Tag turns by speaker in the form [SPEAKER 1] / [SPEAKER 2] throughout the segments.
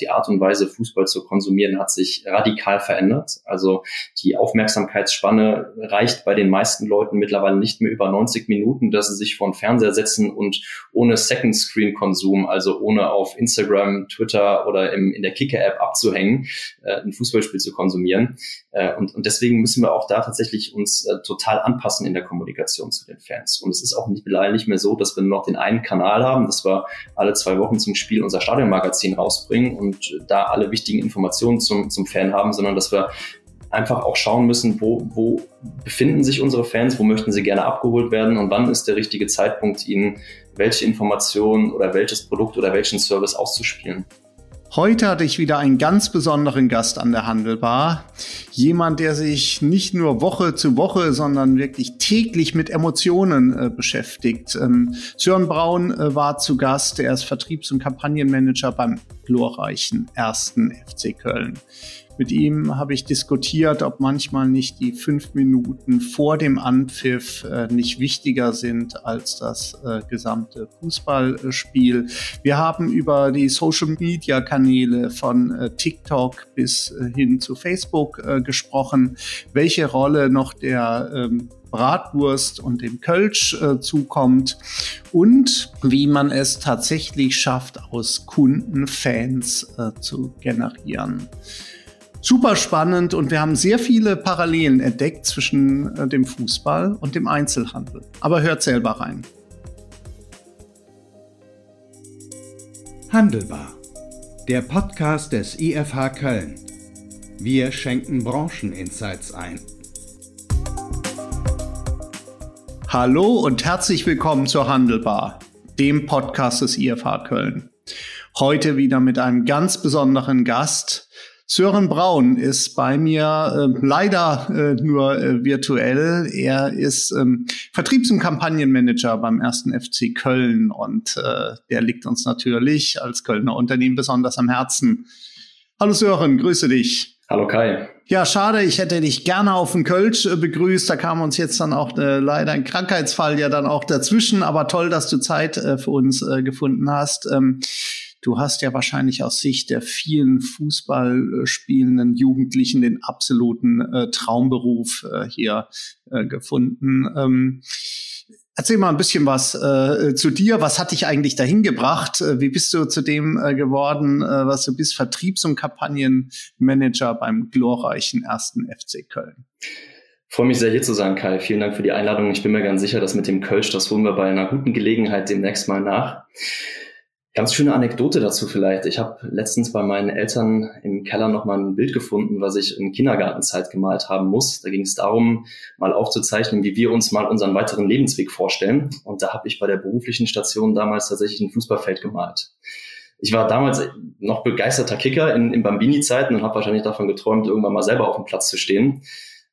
[SPEAKER 1] die Art und Weise, Fußball zu konsumieren, hat sich radikal verändert. Also die Aufmerksamkeitsspanne reicht bei den meisten Leuten mittlerweile nicht mehr über 90 Minuten, dass sie sich vor den Fernseher setzen und ohne Second-Screen-Konsum, also ohne auf Instagram, Twitter oder im, in der Kicker-App abzuhängen, äh, ein Fußballspiel zu konsumieren. Äh, und, und deswegen müssen wir auch da tatsächlich uns äh, total anpassen in der Kommunikation zu den Fans. Und es ist auch nicht, leider nicht mehr so, dass wir nur noch den einen Kanal haben, dass wir alle zwei Wochen zum Spiel unser Stadionmagazin rausbringen und da alle wichtigen Informationen zum, zum Fan haben, sondern dass wir einfach auch schauen müssen, wo, wo befinden sich unsere Fans, wo möchten sie gerne abgeholt werden und wann ist der richtige Zeitpunkt, ihnen welche Informationen oder welches Produkt oder welchen Service auszuspielen.
[SPEAKER 2] Heute hatte ich wieder einen ganz besonderen Gast an der Handelbar. Jemand, der sich nicht nur Woche zu Woche, sondern wirklich täglich mit Emotionen äh, beschäftigt. Ähm, Sören Braun äh, war zu Gast. Er ist Vertriebs- und Kampagnenmanager beim glorreichen ersten FC Köln. Mit ihm habe ich diskutiert, ob manchmal nicht die fünf Minuten vor dem Anpfiff äh, nicht wichtiger sind als das äh, gesamte Fußballspiel. Wir haben über die Social-Media-Kanäle von äh, TikTok bis äh, hin zu Facebook äh, gesprochen, welche Rolle noch der ähm, Bratwurst und dem Kölsch äh, zukommt und wie man es tatsächlich schafft, aus Kunden Fans äh, zu generieren super spannend und wir haben sehr viele Parallelen entdeckt zwischen äh, dem Fußball und dem Einzelhandel. Aber hört selber rein.
[SPEAKER 3] Handelbar. Der Podcast des IFH Köln. Wir schenken Brancheninsights ein.
[SPEAKER 2] Hallo und herzlich willkommen zur Handelbar, dem Podcast des IFH Köln. Heute wieder mit einem ganz besonderen Gast, Sören Braun ist bei mir äh, leider äh, nur äh, virtuell. Er ist ähm, Vertriebs- und Kampagnenmanager beim ersten FC Köln und äh, der liegt uns natürlich als Kölner Unternehmen besonders am Herzen. Hallo Sören, grüße dich.
[SPEAKER 1] Hallo Kai.
[SPEAKER 2] Ja, schade, ich hätte dich gerne auf den Kölsch äh, begrüßt. Da kam uns jetzt dann auch äh, leider ein Krankheitsfall ja dann auch dazwischen. Aber toll, dass du Zeit äh, für uns äh, gefunden hast. Ähm, Du hast ja wahrscheinlich aus Sicht der vielen Fußball spielenden Jugendlichen den absoluten äh, Traumberuf äh, hier äh, gefunden. Ähm, Erzähl mal ein bisschen was äh, zu dir. Was hat dich eigentlich dahin gebracht? Äh, wie bist du zu dem äh, geworden, was du bist? Vertriebs- und Kampagnenmanager beim glorreichen ersten FC Köln.
[SPEAKER 1] freue mich sehr hier zu sein, Kai. Vielen Dank für die Einladung. Ich bin mir ganz sicher, dass mit dem Kölsch, das holen wir bei einer guten Gelegenheit demnächst mal nach. Ganz schöne Anekdote dazu vielleicht. Ich habe letztens bei meinen Eltern im Keller noch mal ein Bild gefunden, was ich in Kindergartenzeit gemalt haben muss. Da ging es darum, mal aufzuzeichnen, wie wir uns mal unseren weiteren Lebensweg vorstellen. Und da habe ich bei der beruflichen Station damals tatsächlich ein Fußballfeld gemalt. Ich war damals noch begeisterter Kicker in, in Bambini-Zeiten und habe wahrscheinlich davon geträumt, irgendwann mal selber auf dem Platz zu stehen.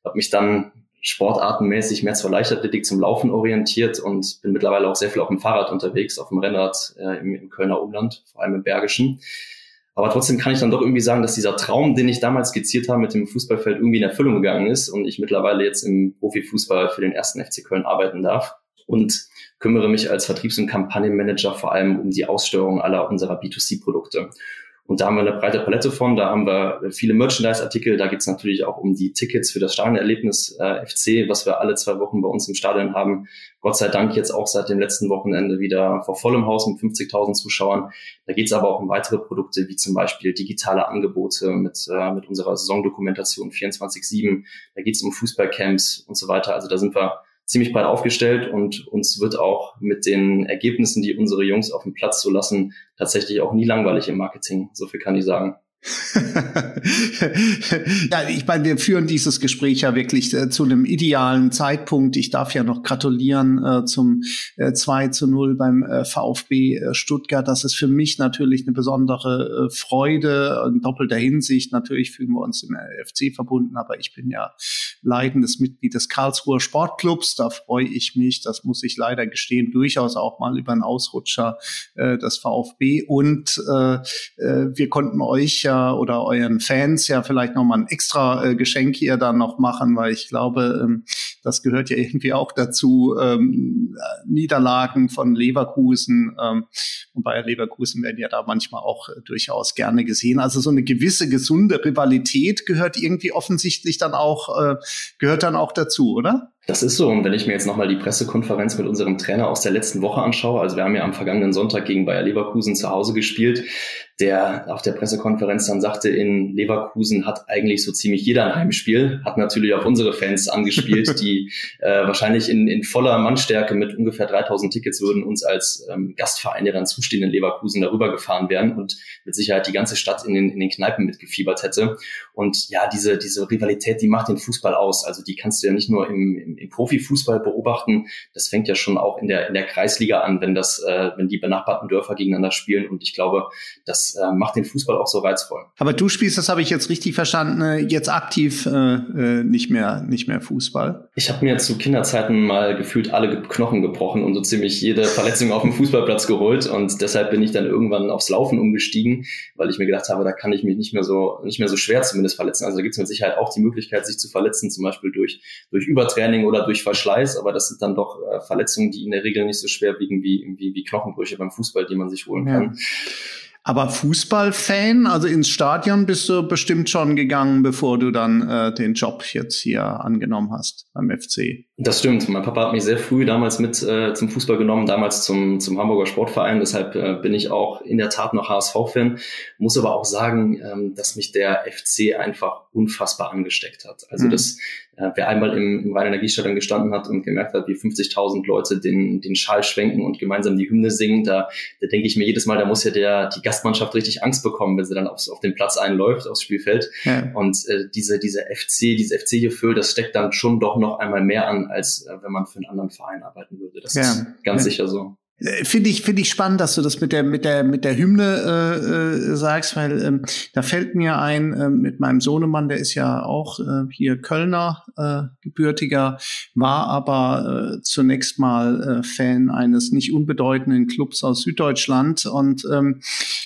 [SPEAKER 1] Habe mich dann sportartenmäßig mehr zur Leichtathletik, zum Laufen orientiert und bin mittlerweile auch sehr viel auf dem Fahrrad unterwegs, auf dem Rennrad äh, im, im Kölner Umland, vor allem im Bergischen. Aber trotzdem kann ich dann doch irgendwie sagen, dass dieser Traum, den ich damals skizziert habe mit dem Fußballfeld, irgendwie in Erfüllung gegangen ist und ich mittlerweile jetzt im Profifußball für den ersten FC Köln arbeiten darf und kümmere mich als Vertriebs- und Kampagnenmanager vor allem um die Aussteuerung aller unserer B2C-Produkte. Und da haben wir eine breite Palette von. Da haben wir viele Merchandise-Artikel. Da geht es natürlich auch um die Tickets für das Stadionerlebnis äh, FC, was wir alle zwei Wochen bei uns im Stadion haben. Gott sei Dank jetzt auch seit dem letzten Wochenende wieder vor vollem Haus mit 50.000 Zuschauern. Da geht es aber auch um weitere Produkte, wie zum Beispiel digitale Angebote mit, äh, mit unserer Saisondokumentation 24-7. Da geht es um Fußballcamps und so weiter. Also da sind wir ziemlich breit aufgestellt und uns wird auch mit den Ergebnissen, die unsere Jungs auf dem Platz so lassen, tatsächlich auch nie langweilig im Marketing. So viel kann ich sagen.
[SPEAKER 2] ja, ich meine, wir führen dieses Gespräch ja wirklich äh, zu einem idealen Zeitpunkt. Ich darf ja noch gratulieren äh, zum äh, 2 zu 0 beim äh, VfB äh, Stuttgart. Das ist für mich natürlich eine besondere äh, Freude in doppelter Hinsicht. Natürlich fühlen wir uns im FC verbunden, aber ich bin ja leidendes Mitglied des Karlsruher Sportclubs. Da freue ich mich, das muss ich leider gestehen, durchaus auch mal über einen Ausrutscher äh, des VfB. Und äh, äh, wir konnten euch ja oder euren Fans ja vielleicht noch mal ein extra äh, Geschenk hier dann noch machen, weil ich glaube, ähm, das gehört ja irgendwie auch dazu. Ähm, Niederlagen von Leverkusen ähm, und Bayer Leverkusen werden ja da manchmal auch äh, durchaus gerne gesehen. Also so eine gewisse gesunde Rivalität gehört irgendwie offensichtlich dann auch äh, gehört dann auch dazu, oder?
[SPEAKER 1] Das ist so. Und wenn ich mir jetzt nochmal die Pressekonferenz mit unserem Trainer aus der letzten Woche anschaue, also wir haben ja am vergangenen Sonntag gegen Bayer Leverkusen zu Hause gespielt, der auf der Pressekonferenz dann sagte, in Leverkusen hat eigentlich so ziemlich jeder ein Heimspiel, hat natürlich auf unsere Fans angespielt, die äh, wahrscheinlich in, in voller Mannstärke mit ungefähr 3000 Tickets würden uns als ähm, Gastverein der dann zustehenden Leverkusen darüber gefahren wären und mit Sicherheit die ganze Stadt in den, in den Kneipen mitgefiebert hätte. Und ja, diese, diese Rivalität, die macht den Fußball aus. Also die kannst du ja nicht nur im, im, im Profifußball beobachten, das fängt ja schon auch in der, in der Kreisliga an, wenn das, äh, wenn die benachbarten Dörfer gegeneinander spielen. Und ich glaube, dass äh, macht den Fußball auch so reizvoll.
[SPEAKER 2] Aber du spielst, das habe ich jetzt richtig verstanden, äh, jetzt aktiv äh, äh, nicht mehr nicht mehr Fußball.
[SPEAKER 1] Ich habe mir zu Kinderzeiten mal gefühlt alle Knochen gebrochen und so ziemlich jede Verletzung auf dem Fußballplatz geholt und deshalb bin ich dann irgendwann aufs Laufen umgestiegen, weil ich mir gedacht habe, da kann ich mich nicht mehr so nicht mehr so schwer zumindest verletzen. Also da gibt es mit Sicherheit auch die Möglichkeit, sich zu verletzen, zum Beispiel durch durch Übertraining oder durch Verschleiß, aber das sind dann doch äh, Verletzungen, die in der Regel nicht so schwer wiegen wie, wie, wie Knochenbrüche beim Fußball, die man sich holen kann.
[SPEAKER 2] Aber Fußballfan, also ins Stadion bist du bestimmt schon gegangen, bevor du dann äh, den Job jetzt hier angenommen hast beim FC.
[SPEAKER 1] Das stimmt. Mein Papa hat mich sehr früh damals mit äh, zum Fußball genommen, damals zum, zum Hamburger Sportverein. Deshalb äh, bin ich auch in der Tat noch HSV-Fan. Muss aber auch sagen, ähm, dass mich der FC einfach unfassbar angesteckt hat. Also mhm. das äh, wer einmal im, im Rhein-Energiestadion gestanden hat und gemerkt hat, wie 50.000 Leute den, den Schal schwenken und gemeinsam die Hymne singen, da, da denke ich mir jedes Mal, da muss ja der, die Gastmannschaft richtig Angst bekommen, wenn sie dann aufs, auf den Platz einläuft, aufs Spielfeld. Ja. Und äh, diese, diese FC, diese FC-Gefühl, das steckt dann schon doch noch einmal mehr an, als äh, wenn man für einen anderen Verein arbeiten würde. Das ja. ist ganz sicher so.
[SPEAKER 2] Äh, finde ich, finde ich spannend, dass du das mit der, mit der, mit der Hymne äh, äh, sagst, weil ähm, da fällt mir ein, äh, mit meinem Sohnemann, der ist ja auch äh, hier Kölner äh, gebürtiger, war aber äh, zunächst mal äh, Fan eines nicht unbedeutenden Clubs aus Süddeutschland. Und ähm,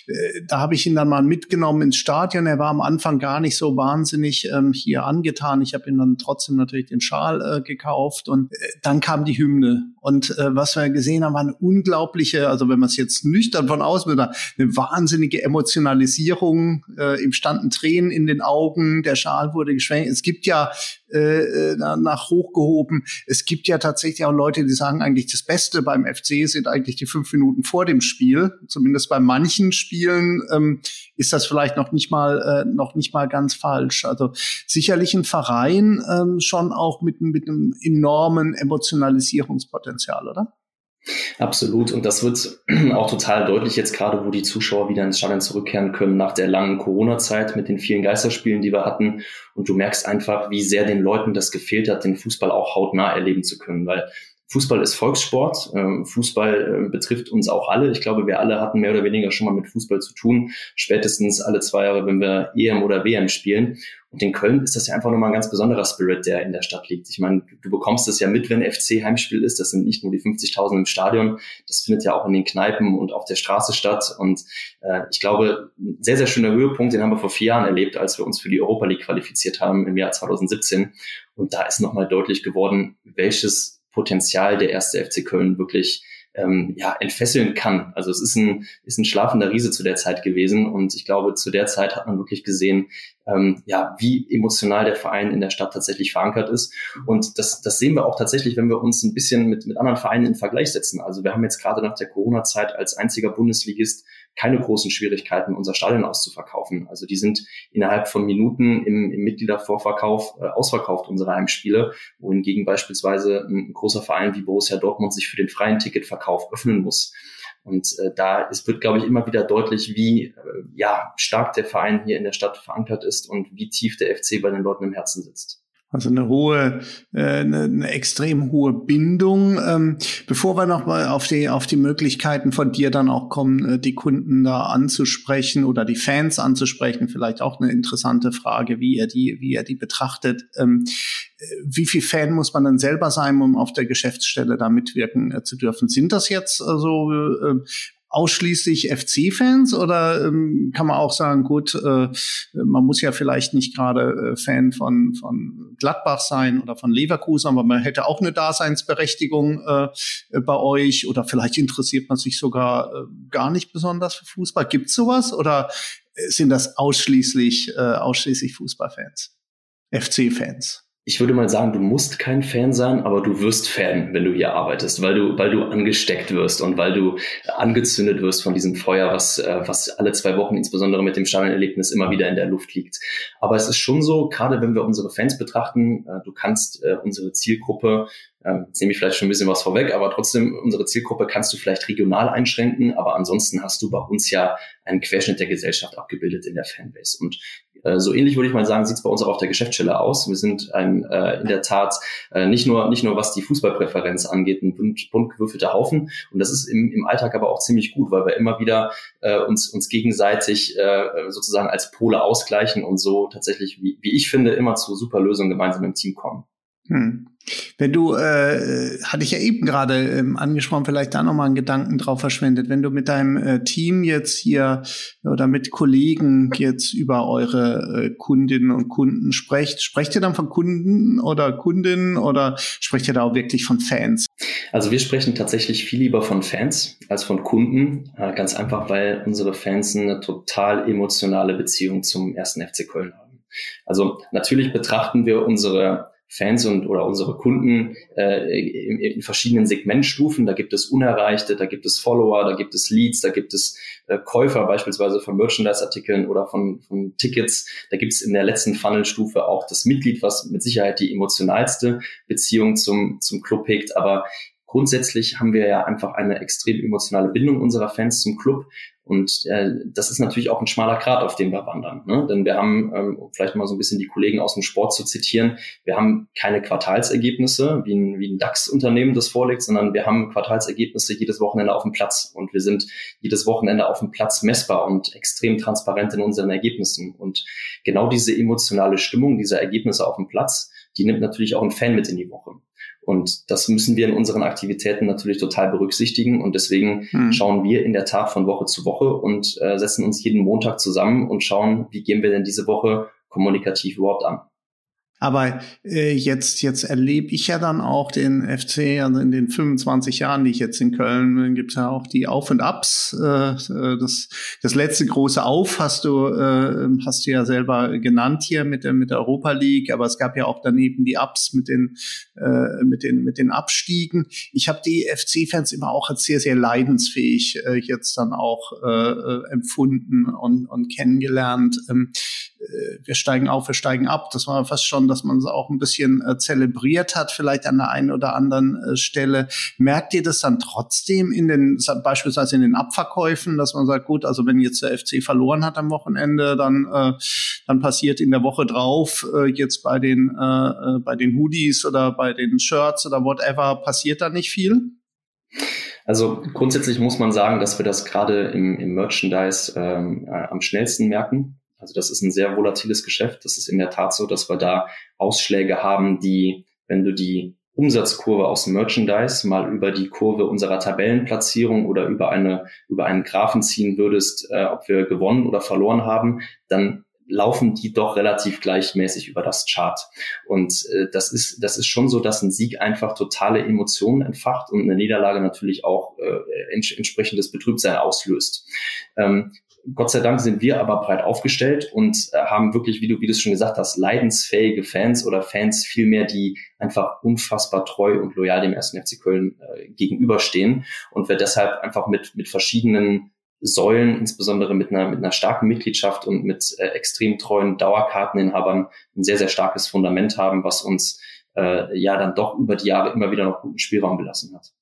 [SPEAKER 2] äh, da habe ich ihn dann mal mitgenommen ins Stadion. Er war am Anfang gar nicht so wahnsinnig ähm, hier angetan. Ich habe ihm dann trotzdem natürlich den Schal äh, gekauft und äh, dann kam die Hymne. Und äh, was wir gesehen haben, war eine unglaubliche, also wenn man es jetzt nüchtern von außen würde, eine wahnsinnige Emotionalisierung. Äh, ihm standen Tränen in den Augen, der Schal wurde geschwenkt. Es gibt ja äh nach hochgehoben. Es gibt ja tatsächlich auch Leute, die sagen eigentlich, das Beste beim FC sind eigentlich die fünf Minuten vor dem Spiel. Zumindest bei manchen Spielen ähm, ist das vielleicht noch nicht mal äh, noch nicht mal ganz falsch. Also sicherlich ein Verein ähm, schon auch mit, mit einem enormen Emotionalisierungspotenzial, oder?
[SPEAKER 1] Absolut. Und das wird auch total deutlich jetzt gerade, wo die Zuschauer wieder ins Stadion zurückkehren können nach der langen Corona-Zeit mit den vielen Geisterspielen, die wir hatten. Und du merkst einfach, wie sehr den Leuten das gefehlt hat, den Fußball auch hautnah erleben zu können. Weil Fußball ist Volkssport. Ähm, Fußball äh, betrifft uns auch alle. Ich glaube, wir alle hatten mehr oder weniger schon mal mit Fußball zu tun. Spätestens alle zwei Jahre, wenn wir EM oder WM spielen. Und in Köln ist das ja einfach nochmal ein ganz besonderer Spirit, der in der Stadt liegt. Ich meine, du bekommst es ja mit, wenn FC Heimspiel ist. Das sind nicht nur die 50.000 im Stadion. Das findet ja auch in den Kneipen und auf der Straße statt. Und äh, ich glaube, ein sehr, sehr schöner Höhepunkt, den haben wir vor vier Jahren erlebt, als wir uns für die Europa League qualifiziert haben im Jahr 2017. Und da ist nochmal deutlich geworden, welches Potenzial der erste FC Köln wirklich ähm, ja, entfesseln kann. Also es ist ein, ist ein schlafender Riese zu der Zeit gewesen und ich glaube, zu der Zeit hat man wirklich gesehen, ähm, ja, wie emotional der Verein in der Stadt tatsächlich verankert ist. Und das, das sehen wir auch tatsächlich, wenn wir uns ein bisschen mit, mit anderen Vereinen in Vergleich setzen. Also wir haben jetzt gerade nach der Corona-Zeit als einziger Bundesligist keine großen Schwierigkeiten, unser Stadion auszuverkaufen. Also die sind innerhalb von Minuten im, im Mitgliedervorverkauf äh, ausverkauft, unsere Heimspiele, wohingegen beispielsweise ein großer Verein wie Borussia Dortmund sich für den freien Ticketverkauf öffnen muss. Und äh, da ist, wird, glaube ich, immer wieder deutlich, wie äh, ja, stark der Verein hier in der Stadt verankert ist und wie tief der FC bei den Leuten im Herzen sitzt.
[SPEAKER 2] Also eine hohe, äh, eine, extrem hohe Bindung. Ähm, bevor wir noch mal auf die auf die Möglichkeiten von dir dann auch kommen, äh, die Kunden da anzusprechen oder die Fans anzusprechen, vielleicht auch eine interessante Frage, wie ihr die wie ihr die betrachtet. Ähm, äh, wie viel Fan muss man dann selber sein, um auf der Geschäftsstelle da mitwirken äh, zu dürfen? Sind das jetzt also äh, ausschließlich FC-Fans oder ähm, kann man auch sagen, gut, äh, man muss ja vielleicht nicht gerade äh, Fan von, von Gladbach sein oder von Leverkusen, aber man hätte auch eine Daseinsberechtigung äh, bei euch oder vielleicht interessiert man sich sogar äh, gar nicht besonders für Fußball. Gibt's sowas oder sind das ausschließlich, äh, ausschließlich Fußballfans, FC-Fans?
[SPEAKER 1] Ich würde mal sagen, du musst kein Fan sein, aber du wirst Fan, wenn du hier arbeitest, weil du, weil du angesteckt wirst und weil du angezündet wirst von diesem Feuer, was, äh, was alle zwei Wochen, insbesondere mit dem Stadionerlebnis, immer wieder in der Luft liegt. Aber es ist schon so, gerade wenn wir unsere Fans betrachten, äh, du kannst äh, unsere Zielgruppe ähm, jetzt nehme ich vielleicht schon ein bisschen was vorweg, aber trotzdem, unsere Zielgruppe kannst du vielleicht regional einschränken, aber ansonsten hast du bei uns ja einen Querschnitt der Gesellschaft abgebildet in der Fanbase. Und äh, so ähnlich würde ich mal sagen, sieht es bei uns auch auf der Geschäftsstelle aus. Wir sind ein, äh, in der Tat äh, nicht nur nicht nur was die Fußballpräferenz angeht, ein bunt, bunt gewürfelter Haufen. Und das ist im, im Alltag aber auch ziemlich gut, weil wir immer wieder äh, uns uns gegenseitig äh, sozusagen als Pole ausgleichen und so tatsächlich, wie, wie ich finde, immer zu super Lösungen gemeinsam im Team kommen.
[SPEAKER 2] Hm. Wenn du, äh, hatte ich ja eben gerade ähm, angesprochen, vielleicht da nochmal einen Gedanken drauf verschwendet, wenn du mit deinem äh, Team jetzt hier oder mit Kollegen jetzt über eure äh, Kundinnen und Kunden sprecht, sprecht ihr dann von Kunden oder Kundinnen oder sprecht ihr da auch wirklich von Fans?
[SPEAKER 1] Also wir sprechen tatsächlich viel lieber von Fans als von Kunden, äh, ganz einfach, weil unsere Fans eine total emotionale Beziehung zum ersten FC Köln haben. Also natürlich betrachten wir unsere Fans und oder unsere Kunden äh, in, in verschiedenen Segmentstufen. Da gibt es Unerreichte, da gibt es Follower, da gibt es Leads, da gibt es äh, Käufer beispielsweise von Merchandise-Artikeln oder von, von Tickets. Da gibt es in der letzten Funnelstufe auch das Mitglied, was mit Sicherheit die emotionalste Beziehung zum, zum Club hegt. Aber grundsätzlich haben wir ja einfach eine extrem emotionale Bindung unserer Fans zum Club. Und äh, das ist natürlich auch ein schmaler Grat, auf dem wir wandern. Ne? Denn wir haben, ähm, vielleicht mal so ein bisschen die Kollegen aus dem Sport zu zitieren, wir haben keine Quartalsergebnisse, wie ein, wie ein DAX-Unternehmen das vorlegt, sondern wir haben Quartalsergebnisse jedes Wochenende auf dem Platz. Und wir sind jedes Wochenende auf dem Platz messbar und extrem transparent in unseren Ergebnissen. Und genau diese emotionale Stimmung dieser Ergebnisse auf dem Platz, die nimmt natürlich auch ein Fan mit in die Woche. Und das müssen wir in unseren Aktivitäten natürlich total berücksichtigen. Und deswegen hm. schauen wir in der Tat von Woche zu Woche und äh, setzen uns jeden Montag zusammen und schauen, wie gehen wir denn diese Woche kommunikativ überhaupt an.
[SPEAKER 2] Aber äh, jetzt, jetzt erlebe ich ja dann auch den FC, also in den 25 Jahren, die ich jetzt in Köln bin, gibt es ja auch die Auf und Abs. Äh, äh, das, das letzte große Auf hast du, äh, hast du ja selber genannt hier mit der, mit der Europa League, aber es gab ja auch daneben die Ups mit den, äh, mit den, mit den Abstiegen. Ich habe die FC-Fans immer auch als sehr, sehr leidensfähig äh, jetzt dann auch äh, äh empfunden und, und kennengelernt. Ähm, äh, wir steigen auf, wir steigen ab. Das war fast schon, dass man es auch ein bisschen äh, zelebriert hat, vielleicht an der einen oder anderen äh, Stelle. Merkt ihr das dann trotzdem in den, beispielsweise in den Abverkäufen, dass man sagt, gut, also wenn jetzt der FC verloren hat am Wochenende, dann, äh, dann passiert in der Woche drauf äh, jetzt bei den, äh, äh bei den Hoodies oder bei den Shirts oder whatever, passiert da nicht viel?
[SPEAKER 1] Also grundsätzlich muss man sagen, dass wir das gerade im, im Merchandise ähm, äh, am schnellsten merken. Also das ist ein sehr volatiles Geschäft. Das ist in der Tat so, dass wir da Ausschläge haben, die, wenn du die Umsatzkurve aus dem Merchandise mal über die Kurve unserer Tabellenplatzierung oder über eine über einen Graphen ziehen würdest, äh, ob wir gewonnen oder verloren haben, dann laufen die doch relativ gleichmäßig über das Chart. Und äh, das ist das ist schon so, dass ein Sieg einfach totale Emotionen entfacht und eine Niederlage natürlich auch äh, ents entsprechendes Betrübtsein auslöst. Ähm, Gott sei Dank sind wir aber breit aufgestellt und äh, haben wirklich, wie du, wie du es schon gesagt hast, leidensfähige Fans oder Fans vielmehr, die einfach unfassbar treu und loyal dem ersten FC Köln äh, gegenüberstehen und wir deshalb einfach mit, mit verschiedenen Säulen, insbesondere mit einer, mit einer starken Mitgliedschaft und mit äh, extrem treuen Dauerkarteninhabern ein sehr, sehr starkes Fundament haben, was uns äh, ja dann doch über die Jahre immer wieder noch guten Spielraum gelassen hat.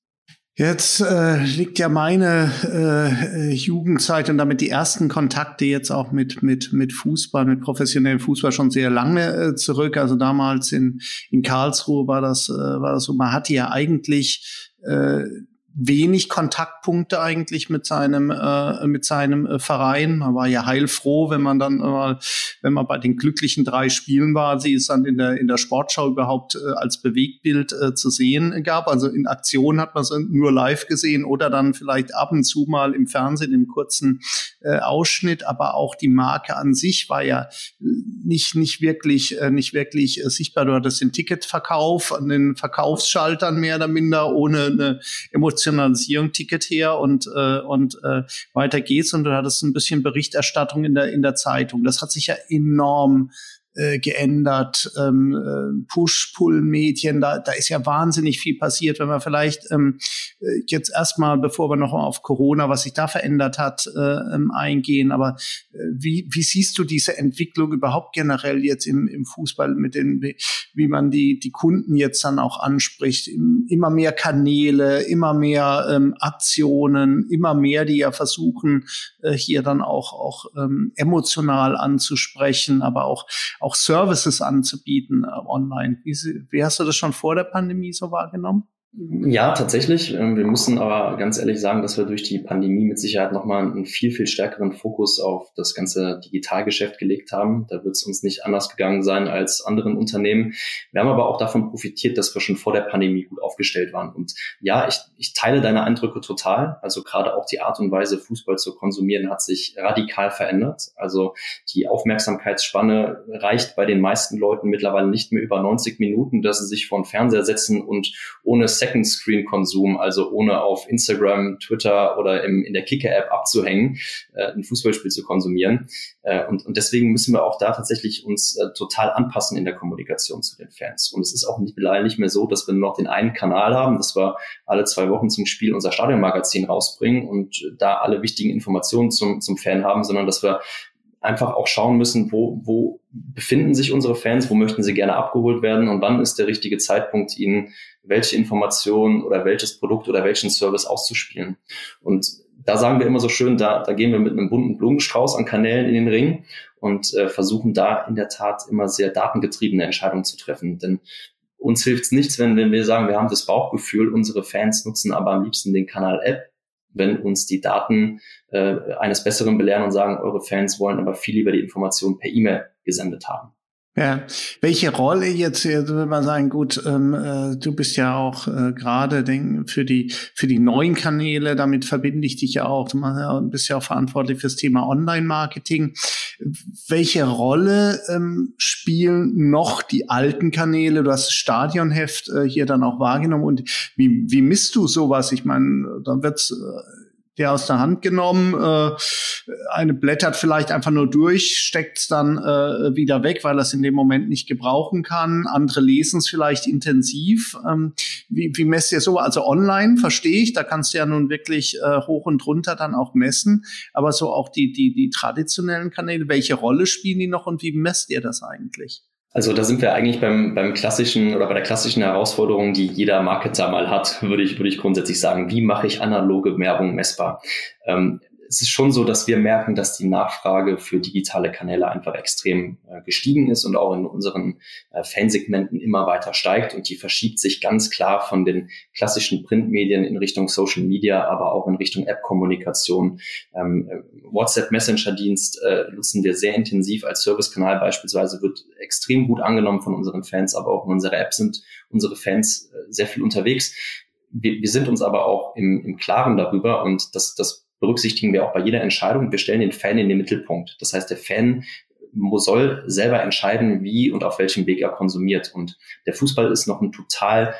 [SPEAKER 2] Jetzt äh, liegt ja meine äh, Jugendzeit und damit die ersten Kontakte jetzt auch mit mit mit Fußball, mit professionellem Fußball schon sehr lange äh, zurück. Also damals in in Karlsruhe war das äh, war das so. Man hatte ja eigentlich äh, wenig Kontaktpunkte eigentlich mit seinem äh, mit seinem äh, Verein. Man war ja heilfroh, wenn man dann mal, wenn man bei den glücklichen drei Spielen war, sie es dann in der in der Sportschau überhaupt äh, als Bewegtbild äh, zu sehen gab. Also in Aktion hat man es nur live gesehen oder dann vielleicht ab und zu mal im Fernsehen im kurzen äh, Ausschnitt. Aber auch die Marke an sich war ja nicht nicht wirklich äh, nicht wirklich äh, sichtbar. Du hattest den Ticketverkauf an den Verkaufsschaltern mehr oder minder ohne eine Emotion Emotionalisierung Ticket her und, äh, und äh, weiter geht's. Und du hattest ein bisschen Berichterstattung in der, in der Zeitung. Das hat sich ja enorm äh, geändert, ähm, äh, Push-Pull-Medien, da, da ist ja wahnsinnig viel passiert, wenn wir vielleicht ähm, äh, jetzt erstmal, bevor wir noch auf Corona, was sich da verändert hat, äh, ähm, eingehen. Aber äh, wie, wie siehst du diese Entwicklung überhaupt generell jetzt im, im Fußball mit den, wie, man die, die Kunden jetzt dann auch anspricht? Immer mehr Kanäle, immer mehr ähm, Aktionen, immer mehr, die ja versuchen, äh, hier dann auch, auch ähm, emotional anzusprechen, aber auch auch Services anzubieten äh, online. Wie, wie hast du das schon vor der Pandemie so wahrgenommen?
[SPEAKER 1] Ja, tatsächlich. Ähm, wir müssen aber ganz ehrlich sagen, dass wir durch die Pandemie mit Sicherheit nochmal einen viel, viel stärkeren Fokus auf das ganze Digitalgeschäft gelegt haben. Da wird es uns nicht anders gegangen sein als anderen Unternehmen. Wir haben aber auch davon profitiert, dass wir schon vor der Pandemie gut aufgestellt waren. Und ja, ich, ich teile deine Eindrücke total. Also gerade auch die Art und Weise, Fußball zu konsumieren, hat sich radikal verändert. Also die Aufmerksamkeitsspanne reicht bei den meisten Leuten mittlerweile nicht mehr über 90 Minuten, dass sie sich vor den Fernseher setzen und ohne Second-Screen-Konsum, also ohne auf Instagram, Twitter oder im, in der Kicker-App abzuhängen, äh, ein Fußballspiel zu konsumieren. Äh, und, und deswegen müssen wir auch da tatsächlich uns äh, total anpassen in der Kommunikation zu den Fans. Und es ist auch nicht, leider nicht mehr so, dass wir nur noch den einen Kanal haben, dass wir alle zwei Wochen zum Spiel unser Stadionmagazin rausbringen und da alle wichtigen Informationen zum, zum Fan haben, sondern dass wir einfach auch schauen müssen, wo, wo befinden sich unsere Fans, wo möchten sie gerne abgeholt werden und wann ist der richtige Zeitpunkt, ihnen welche Information oder welches Produkt oder welchen Service auszuspielen. Und da sagen wir immer so schön, da, da gehen wir mit einem bunten Blumenstrauß an Kanälen in den Ring und äh, versuchen da in der Tat immer sehr datengetriebene Entscheidungen zu treffen. Denn uns hilft es nichts, wenn, wenn wir sagen, wir haben das Bauchgefühl, unsere Fans nutzen aber am liebsten den Kanal App wenn uns die Daten äh, eines Besseren belehren und sagen, eure Fans wollen aber viel lieber die Informationen per E-Mail gesendet haben.
[SPEAKER 2] Ja, welche Rolle jetzt, jetzt würde man sagen, gut, ähm, äh, du bist ja auch äh, gerade für die für die neuen Kanäle, damit verbinde ich dich ja auch. Du bist ja auch verantwortlich fürs Thema Online-Marketing. Welche Rolle ähm, spielen noch die alten Kanäle? Du hast das Stadionheft äh, hier dann auch wahrgenommen und wie wie misst du sowas? Ich meine, da wird's äh, der aus der Hand genommen. Äh, eine blättert vielleicht einfach nur durch, steckt es dann äh, wieder weg, weil er es in dem Moment nicht gebrauchen kann. Andere lesen es vielleicht intensiv. Ähm, wie, wie messt ihr so? Also online verstehe ich, da kannst du ja nun wirklich äh, hoch und runter dann auch messen. Aber so auch die, die, die traditionellen Kanäle, welche Rolle spielen die noch und wie messt ihr das eigentlich?
[SPEAKER 1] Also da sind wir eigentlich beim, beim klassischen oder bei der klassischen Herausforderung, die jeder Marketer mal hat, würde ich, würde ich grundsätzlich sagen. Wie mache ich analoge Werbung messbar? Ähm, es ist schon so, dass wir merken, dass die Nachfrage für digitale Kanäle einfach extrem äh, gestiegen ist und auch in unseren äh, Fansegmenten immer weiter steigt und die verschiebt sich ganz klar von den klassischen Printmedien in Richtung Social Media, aber auch in Richtung App-Kommunikation. Ähm, äh, WhatsApp Messenger-Dienst äh, nutzen wir sehr intensiv als Servicekanal beispielsweise, wird extrem gut angenommen von unseren Fans, aber auch in unserer App sind unsere Fans äh, sehr viel unterwegs. Wir, wir sind uns aber auch im, im Klaren darüber und das, das berücksichtigen wir auch bei jeder Entscheidung. Wir stellen den Fan in den Mittelpunkt. Das heißt, der Fan soll selber entscheiden, wie und auf welchem Weg er konsumiert. Und der Fußball ist noch ein total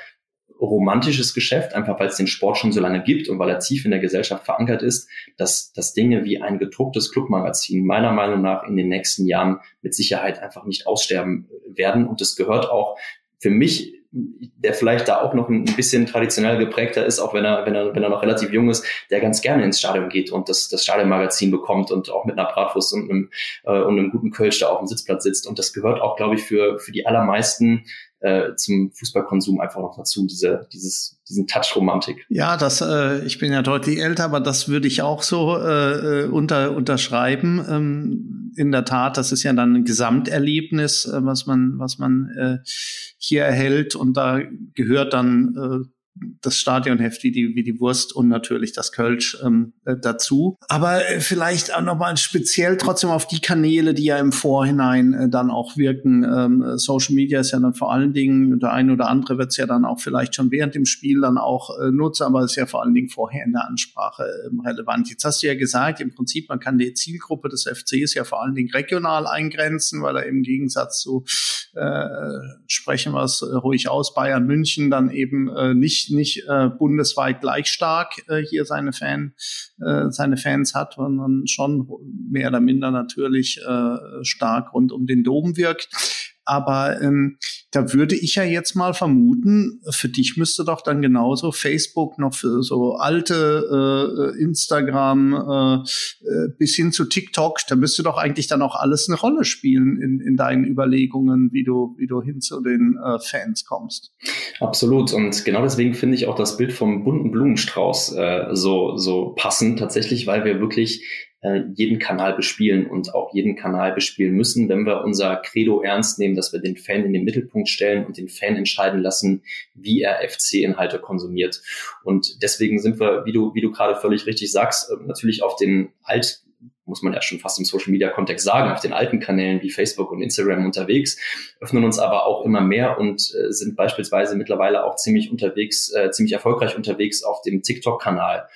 [SPEAKER 1] romantisches Geschäft, einfach weil es den Sport schon so lange gibt und weil er tief in der Gesellschaft verankert ist, dass, dass Dinge wie ein gedrucktes Clubmagazin meiner Meinung nach in den nächsten Jahren mit Sicherheit einfach nicht aussterben werden. Und es gehört auch für mich der vielleicht da auch noch ein bisschen traditionell geprägter ist, auch wenn er, wenn er, wenn er noch relativ jung ist, der ganz gerne ins Stadion geht und das, das Stadionmagazin bekommt und auch mit einer Bratwurst und einem, äh, und einem guten Kölsch da auf dem Sitzplatz sitzt. Und das gehört auch, glaube ich, für, für die allermeisten äh, zum Fußballkonsum einfach noch dazu, diese, dieses, diesen Touch-Romantik.
[SPEAKER 2] Ja, das, äh, ich bin ja deutlich älter, aber das würde ich auch so äh, äh, unter, unterschreiben. Ähm, in der Tat, das ist ja dann ein Gesamterlebnis, äh, was man, was man äh, hier erhält. Und da gehört dann äh, das Stadionheft wie die, wie die Wurst und natürlich das Kölsch ähm, äh, dazu. Aber äh, vielleicht auch nochmal speziell trotzdem auf die Kanäle, die ja im Vorhinein äh, dann auch wirken. Ähm, Social Media ist ja dann vor allen Dingen, der eine oder andere wird es ja dann auch vielleicht schon während dem Spiel dann auch äh, nutzen, aber ist ja vor allen Dingen vorher in der Ansprache ähm, relevant. Jetzt hast du ja gesagt, im Prinzip, man kann die Zielgruppe des FCs ja vor allen Dingen regional eingrenzen, weil er im Gegensatz zu, äh, sprechen wir es äh, ruhig aus, Bayern München dann eben äh, nicht nicht, äh, bundesweit gleich stark äh, hier seine Fan, äh, seine Fans hat, sondern schon mehr oder minder natürlich äh, stark rund um den Dom wirkt. Aber ähm, da würde ich ja jetzt mal vermuten, für dich müsste doch dann genauso Facebook noch für so alte äh, Instagram äh, äh, bis hin zu TikTok, da müsste doch eigentlich dann auch alles eine Rolle spielen in, in deinen Überlegungen, wie du, wie du hin zu den äh, Fans kommst.
[SPEAKER 1] Absolut. Und genau deswegen finde ich auch das Bild vom bunten Blumenstrauß äh, so, so passend tatsächlich, weil wir wirklich äh, jeden Kanal bespielen und auch jeden Kanal bespielen müssen, wenn wir unser Credo ernst nehmen, dass wir den Fan in den Mittelpunkt stellen und den Fan entscheiden lassen, wie er FC-Inhalte konsumiert. Und deswegen sind wir, wie du, wie du gerade völlig richtig sagst, äh, natürlich auf den alt muss man ja schon fast im Social Media Kontext sagen, auf den alten Kanälen wie Facebook und Instagram unterwegs, öffnen uns aber auch immer mehr und äh, sind beispielsweise mittlerweile auch ziemlich unterwegs, äh, ziemlich erfolgreich unterwegs auf dem TikTok-Kanal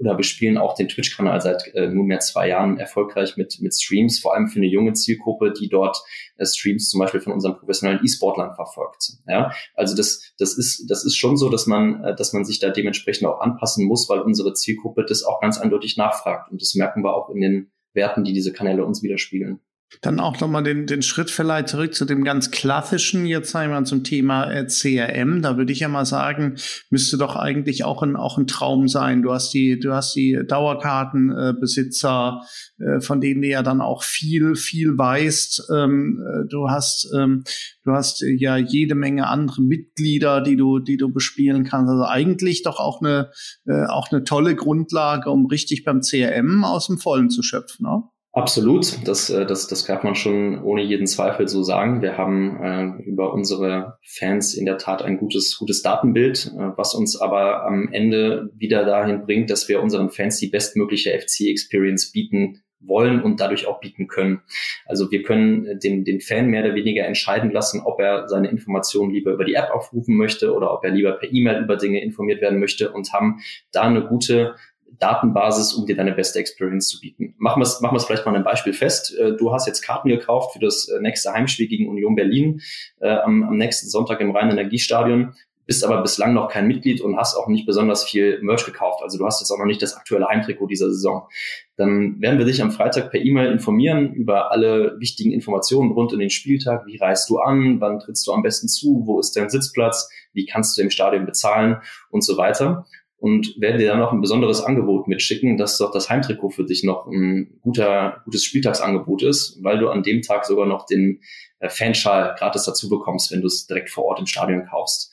[SPEAKER 1] oder bespielen auch den Twitch-Kanal seit äh, nunmehr zwei Jahren erfolgreich mit, mit Streams, vor allem für eine junge Zielgruppe, die dort äh, Streams zum Beispiel von unseren professionellen E-Sportlern verfolgt. Ja, also das, das ist, das ist schon so, dass man, äh, dass man sich da dementsprechend auch anpassen muss, weil unsere Zielgruppe das auch ganz eindeutig nachfragt. Und das merken wir auch in den Werten, die diese Kanäle uns widerspiegeln.
[SPEAKER 2] Dann auch nochmal den, den Schritt vielleicht zurück zu dem ganz klassischen, jetzt einmal zum Thema äh, CRM. Da würde ich ja mal sagen, müsste doch eigentlich auch ein, auch ein Traum sein. Du hast die, du hast die Dauerkartenbesitzer, äh, von denen du ja dann auch viel, viel weißt. Ähm, äh, du hast, ähm, du hast ja jede Menge andere Mitglieder, die du, die du bespielen kannst. Also eigentlich doch auch eine, äh, auch eine tolle Grundlage, um richtig beim CRM aus dem Vollen zu schöpfen. Ne?
[SPEAKER 1] Absolut, das, äh, das, das kann man schon ohne jeden Zweifel so sagen. Wir haben äh, über unsere Fans in der Tat ein gutes, gutes Datenbild, äh, was uns aber am Ende wieder dahin bringt, dass wir unseren Fans die bestmögliche FC-Experience bieten wollen und dadurch auch bieten können. Also wir können den, den Fan mehr oder weniger entscheiden lassen, ob er seine Informationen lieber über die App aufrufen möchte oder ob er lieber per E-Mail über Dinge informiert werden möchte und haben da eine gute Datenbasis, um dir deine beste Experience zu bieten. Machen wir es machen wir's vielleicht mal ein Beispiel fest. Äh, du hast jetzt Karten gekauft für das äh, nächste Heimspiel gegen Union Berlin äh, am, am nächsten Sonntag im Rhein-Energiestadion bist aber bislang noch kein Mitglied und hast auch nicht besonders viel Merch gekauft. Also du hast jetzt auch noch nicht das aktuelle Heimtrikot dieser Saison. Dann werden wir dich am Freitag per E-Mail informieren über alle wichtigen Informationen rund um den Spieltag. Wie reist du an? Wann trittst du am besten zu? Wo ist dein Sitzplatz? Wie kannst du im Stadion bezahlen? Und so weiter und werden dir dann noch ein besonderes Angebot mitschicken, dass doch das Heimtrikot für dich noch ein guter, gutes Spieltagsangebot ist, weil du an dem Tag sogar noch den äh, Fanschal gratis dazu bekommst, wenn du es direkt vor Ort im Stadion kaufst.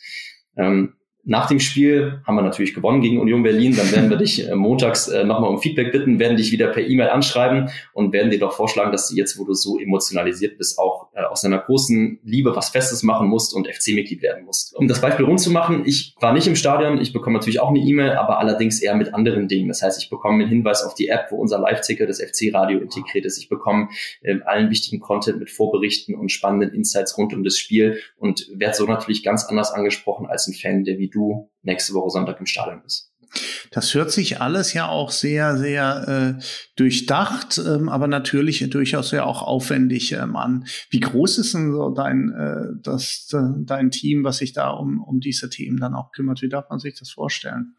[SPEAKER 1] Ähm, nach dem Spiel haben wir natürlich gewonnen gegen Union Berlin. Dann werden wir dich äh, montags äh, nochmal um Feedback bitten, werden dich wieder per E-Mail anschreiben und werden dir doch vorschlagen, dass du jetzt, wo du so emotionalisiert bist, auch äh, aus deiner großen Liebe was Festes machen musst und FC-Mitglied werden musst. Um das Beispiel rund zu machen, ich war nicht im Stadion, ich bekomme natürlich auch eine E-Mail, aber allerdings eher mit anderen Dingen. Das heißt, ich bekomme einen Hinweis auf die App, wo unser Live-Ticker des FC-Radio integriert ist. Ich bekomme äh, allen wichtigen Content mit Vorberichten und spannenden Insights rund um das Spiel und werde so natürlich ganz anders angesprochen als ein Fan, der wie du nächste Woche Sonntag im Stadion bist.
[SPEAKER 2] Das hört sich alles ja auch sehr, sehr äh, durchdacht, ähm, aber natürlich durchaus ja auch aufwendig ähm, an. Wie groß ist denn so dein, äh, das, äh, dein Team, was sich da um, um diese Themen dann auch kümmert? Wie darf man sich das vorstellen?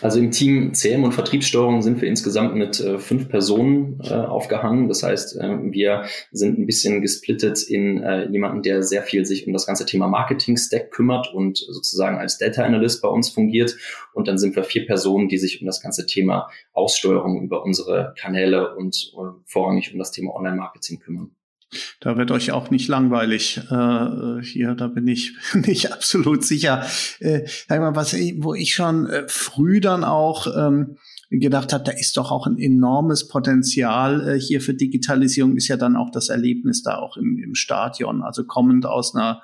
[SPEAKER 1] Also im Team CM und Vertriebssteuerung sind wir insgesamt mit äh, fünf Personen äh, aufgehangen. Das heißt, äh, wir sind ein bisschen gesplittet in äh, jemanden, der sehr viel sich um das ganze Thema Marketing-Stack kümmert und sozusagen als Data Analyst bei uns fungiert. Und dann sind wir vier Personen, die sich um das ganze Thema Aussteuerung über unsere Kanäle und äh, vorrangig um das Thema Online-Marketing kümmern.
[SPEAKER 2] Da wird euch auch nicht langweilig äh, hier, da bin ich nicht absolut sicher. Äh, sag mal, was, wo ich schon äh, früh dann auch ähm, gedacht habe, da ist doch auch ein enormes Potenzial äh, hier für Digitalisierung, ist ja dann auch das Erlebnis da auch im, im Stadion. Also kommend aus einer,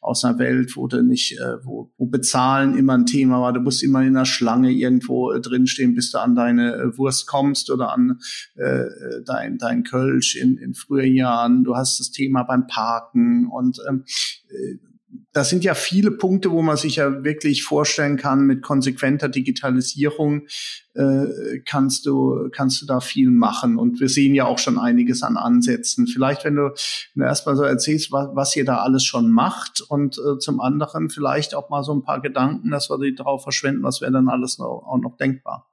[SPEAKER 2] aus einer Welt, wo du nicht, äh, wo, wo Bezahlen immer ein Thema war, du musst immer in einer Schlange irgendwo äh, drinstehen, bis du an deine äh, Wurst kommst oder an äh, dein, dein Kölsch in, in früheren Jahren. Du hast das Thema beim Parken und ähm, äh, das sind ja viele Punkte, wo man sich ja wirklich vorstellen kann, mit konsequenter Digitalisierung äh, kannst du kannst du da viel machen. Und wir sehen ja auch schon einiges an Ansätzen. Vielleicht, wenn du, wenn erstmal so erzählst, was, was ihr da alles schon macht und äh, zum anderen vielleicht auch mal so ein paar Gedanken, dass wir die darauf verschwenden, was wäre dann alles noch, auch noch denkbar.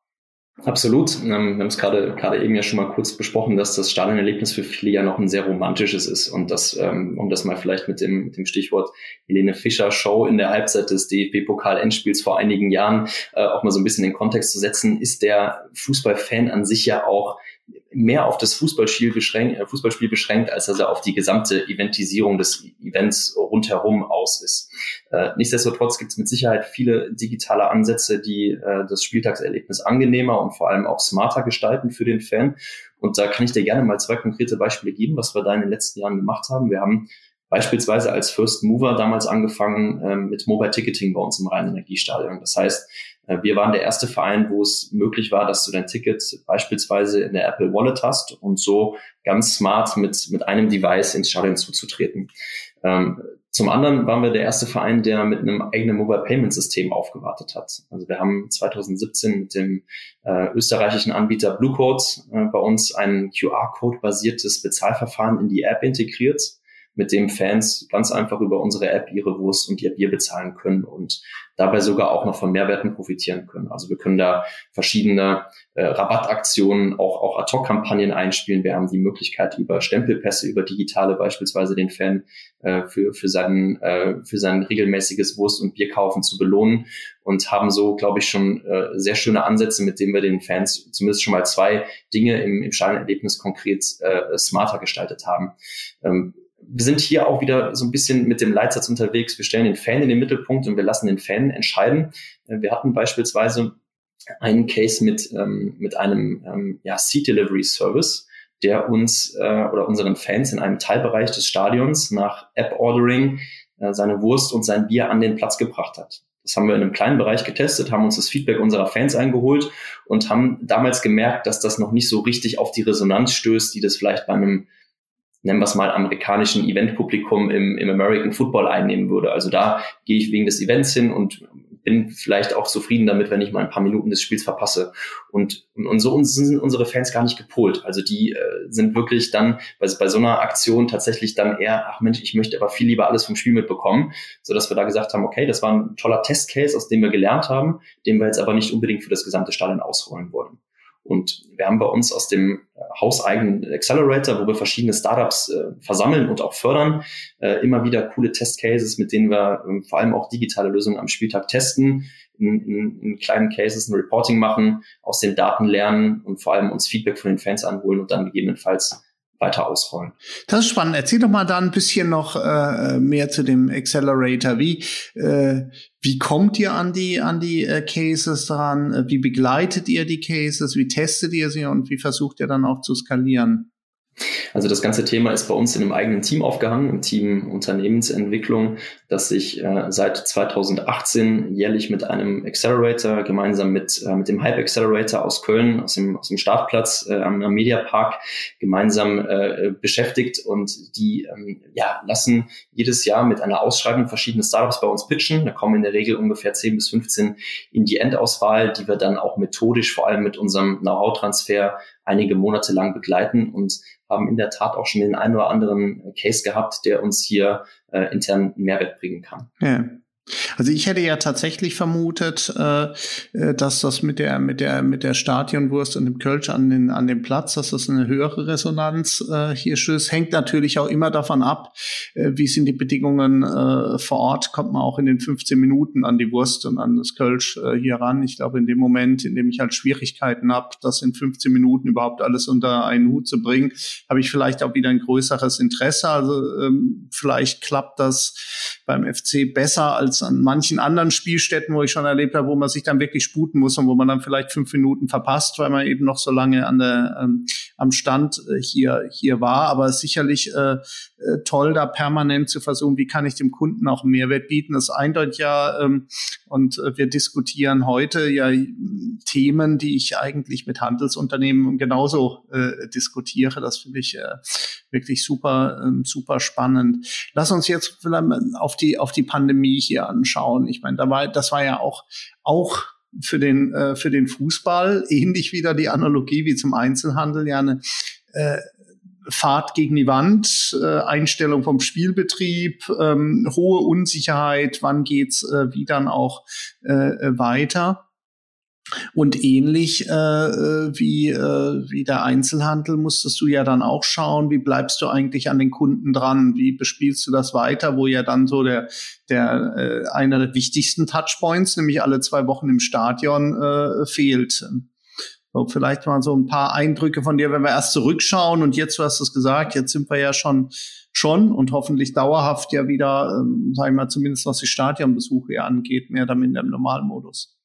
[SPEAKER 1] Absolut. Ähm, wir haben es gerade gerade eben ja schon mal kurz besprochen, dass das Stadionerlebnis für viele ja noch ein sehr romantisches ist und das, ähm, um das mal vielleicht mit dem, dem Stichwort Helene Fischer Show in der Halbzeit des DFB-Pokal-Endspiels vor einigen Jahren äh, auch mal so ein bisschen in den Kontext zu setzen, ist der Fußballfan an sich ja auch mehr auf das Fußballspiel beschränkt, äh, Fußballspiel beschränkt, als dass er auf die gesamte Eventisierung des Events rundherum aus ist. Äh, nichtsdestotrotz gibt es mit Sicherheit viele digitale Ansätze, die äh, das Spieltagserlebnis angenehmer und vor allem auch smarter gestalten für den Fan. Und da kann ich dir gerne mal zwei konkrete Beispiele geben, was wir da in den letzten Jahren gemacht haben. Wir haben beispielsweise als First Mover damals angefangen ähm, mit Mobile Ticketing bei uns im Rhein-Energiestadion. Das heißt, äh, wir waren der erste Verein, wo es möglich war, dass du dein Ticket beispielsweise in der Apple Wallet hast und so ganz smart mit, mit einem Device ins Stadion zuzutreten. Ähm, zum anderen waren wir der erste Verein, der mit einem eigenen Mobile Payment System aufgewartet hat. Also wir haben 2017 mit dem äh, österreichischen Anbieter Bluecode äh, bei uns ein QR-Code basiertes Bezahlverfahren in die App integriert mit dem Fans ganz einfach über unsere App ihre Wurst und ihr Bier bezahlen können und dabei sogar auch noch von Mehrwerten profitieren können. Also wir können da verschiedene äh, Rabattaktionen, auch, auch Ad-Hoc-Kampagnen einspielen. Wir haben die Möglichkeit, über Stempelpässe, über digitale beispielsweise den Fan äh, für, für, seinen, äh, für sein regelmäßiges Wurst- und Bierkaufen zu belohnen und haben so, glaube ich, schon äh, sehr schöne Ansätze, mit denen wir den Fans zumindest schon mal zwei Dinge im, im Stadionerlebnis konkret äh, smarter gestaltet haben. Ähm, wir sind hier auch wieder so ein bisschen mit dem Leitsatz unterwegs. Wir stellen den Fan in den Mittelpunkt und wir lassen den Fan entscheiden. Äh, wir hatten beispielsweise einen Case mit, ähm, mit einem ähm, ja, Seat Delivery Service, der uns äh, oder unseren Fans in einem Teilbereich des Stadions nach App Ordering äh, seine Wurst und sein Bier an den Platz gebracht hat. Das haben wir in einem kleinen Bereich getestet, haben uns das Feedback unserer Fans eingeholt und haben damals gemerkt, dass das noch nicht so richtig auf die Resonanz stößt, die das vielleicht bei einem nennen wir es mal, amerikanischen Eventpublikum im, im American Football einnehmen würde. Also da gehe ich wegen des Events hin und bin vielleicht auch zufrieden damit, wenn ich mal ein paar Minuten des Spiels verpasse. Und, und so sind unsere Fans gar nicht gepolt. Also die äh, sind wirklich dann bei, bei so einer Aktion tatsächlich dann eher, ach Mensch, ich möchte aber viel lieber alles vom Spiel mitbekommen, so dass wir da gesagt haben, okay, das war ein toller Testcase, aus dem wir gelernt haben, den wir jetzt aber nicht unbedingt für das gesamte Stadion ausrollen wollen. Und wir haben bei uns aus dem äh, hauseigenen Accelerator, wo wir verschiedene Startups äh, versammeln und auch fördern, äh, immer wieder coole Testcases, mit denen wir äh, vor allem auch digitale Lösungen am Spieltag testen, in, in, in kleinen Cases ein Reporting machen, aus den Daten lernen und vor allem uns Feedback von den Fans anholen und dann gegebenenfalls weiter ausrollen.
[SPEAKER 2] Das ist spannend. Erzähl doch mal da ein bisschen noch äh, mehr zu dem Accelerator. Wie, äh, wie kommt ihr an die, an die äh, Cases dran? Wie begleitet ihr die Cases? Wie testet ihr sie und wie versucht ihr dann auch zu skalieren?
[SPEAKER 1] Also das ganze Thema ist bei uns in einem eigenen Team aufgehangen, im Team Unternehmensentwicklung, das sich äh, seit 2018 jährlich mit einem Accelerator gemeinsam mit, äh, mit dem Hype Accelerator aus Köln, aus dem, aus dem Startplatz äh, am Mediapark gemeinsam äh, beschäftigt und die ähm, ja, lassen jedes Jahr mit einer Ausschreibung verschiedene Startups bei uns pitchen. Da kommen in der Regel ungefähr 10 bis 15 in die Endauswahl, die wir dann auch methodisch vor allem mit unserem Know-how-Transfer einige Monate lang begleiten und haben in der Tat auch schon den einen oder anderen Case gehabt, der uns hier äh, intern Mehrwert bringen kann.
[SPEAKER 2] Ja. Also ich hätte ja tatsächlich vermutet, äh, äh, dass das mit der mit der mit der Stadionwurst und dem Kölsch an den an dem Platz, dass das eine höhere Resonanz äh, hier stößt, hängt natürlich auch immer davon ab, äh, wie sind die Bedingungen äh, vor Ort. Kommt man auch in den 15 Minuten an die Wurst und an das Kölsch äh, hier ran. Ich glaube, in dem Moment, in dem ich halt Schwierigkeiten habe, das in 15 Minuten überhaupt alles unter einen Hut zu bringen, habe ich vielleicht auch wieder ein größeres Interesse. Also ähm, vielleicht klappt das beim FC besser als als an manchen anderen Spielstätten, wo ich schon erlebt habe, wo man sich dann wirklich sputen muss und wo man dann vielleicht fünf Minuten verpasst, weil man eben noch so lange an der, ähm, am Stand äh, hier, hier war. Aber sicherlich äh, äh, toll, da permanent zu versuchen, wie kann ich dem Kunden auch einen Mehrwert bieten. Das eindeutig ja, ähm, und äh, wir diskutieren heute ja Themen, die ich eigentlich mit Handelsunternehmen genauso äh, diskutiere. Das finde ich äh, wirklich super, äh, super spannend. Lass uns jetzt vielleicht auf die, auf die Pandemie hier anschauen. Ich meine, da war, das war ja auch, auch für den, äh, für den Fußball, ähnlich wieder die Analogie wie zum Einzelhandel, ja eine äh, Fahrt gegen die Wand, äh, Einstellung vom Spielbetrieb, ähm, hohe Unsicherheit, wann geht's äh, wie dann auch äh, weiter. Und ähnlich äh, äh, wie, äh, wie der Einzelhandel musstest du ja dann auch schauen, wie bleibst du eigentlich an den Kunden dran, wie bespielst du das weiter, wo ja dann so der, der äh, einer der wichtigsten Touchpoints, nämlich alle zwei Wochen im Stadion, äh, fehlt. So, vielleicht mal so ein paar Eindrücke von dir, wenn wir erst zurückschauen und jetzt, du hast es gesagt, jetzt sind wir ja schon schon und hoffentlich dauerhaft ja wieder, ähm, sagen wir mal, zumindest was die Stadionbesuche angeht, mehr damit im Normalmodus.